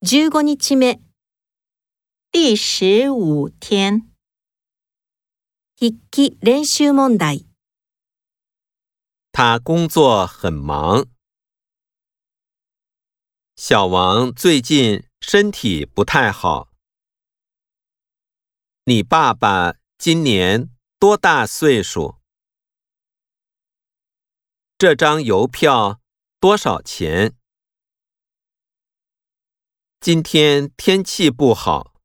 十五日目，第十五天，筆記練習問題。他工作很忙。小王最近身体不太好。你爸爸今年多大岁数？这张邮票多少钱？今天天气不好。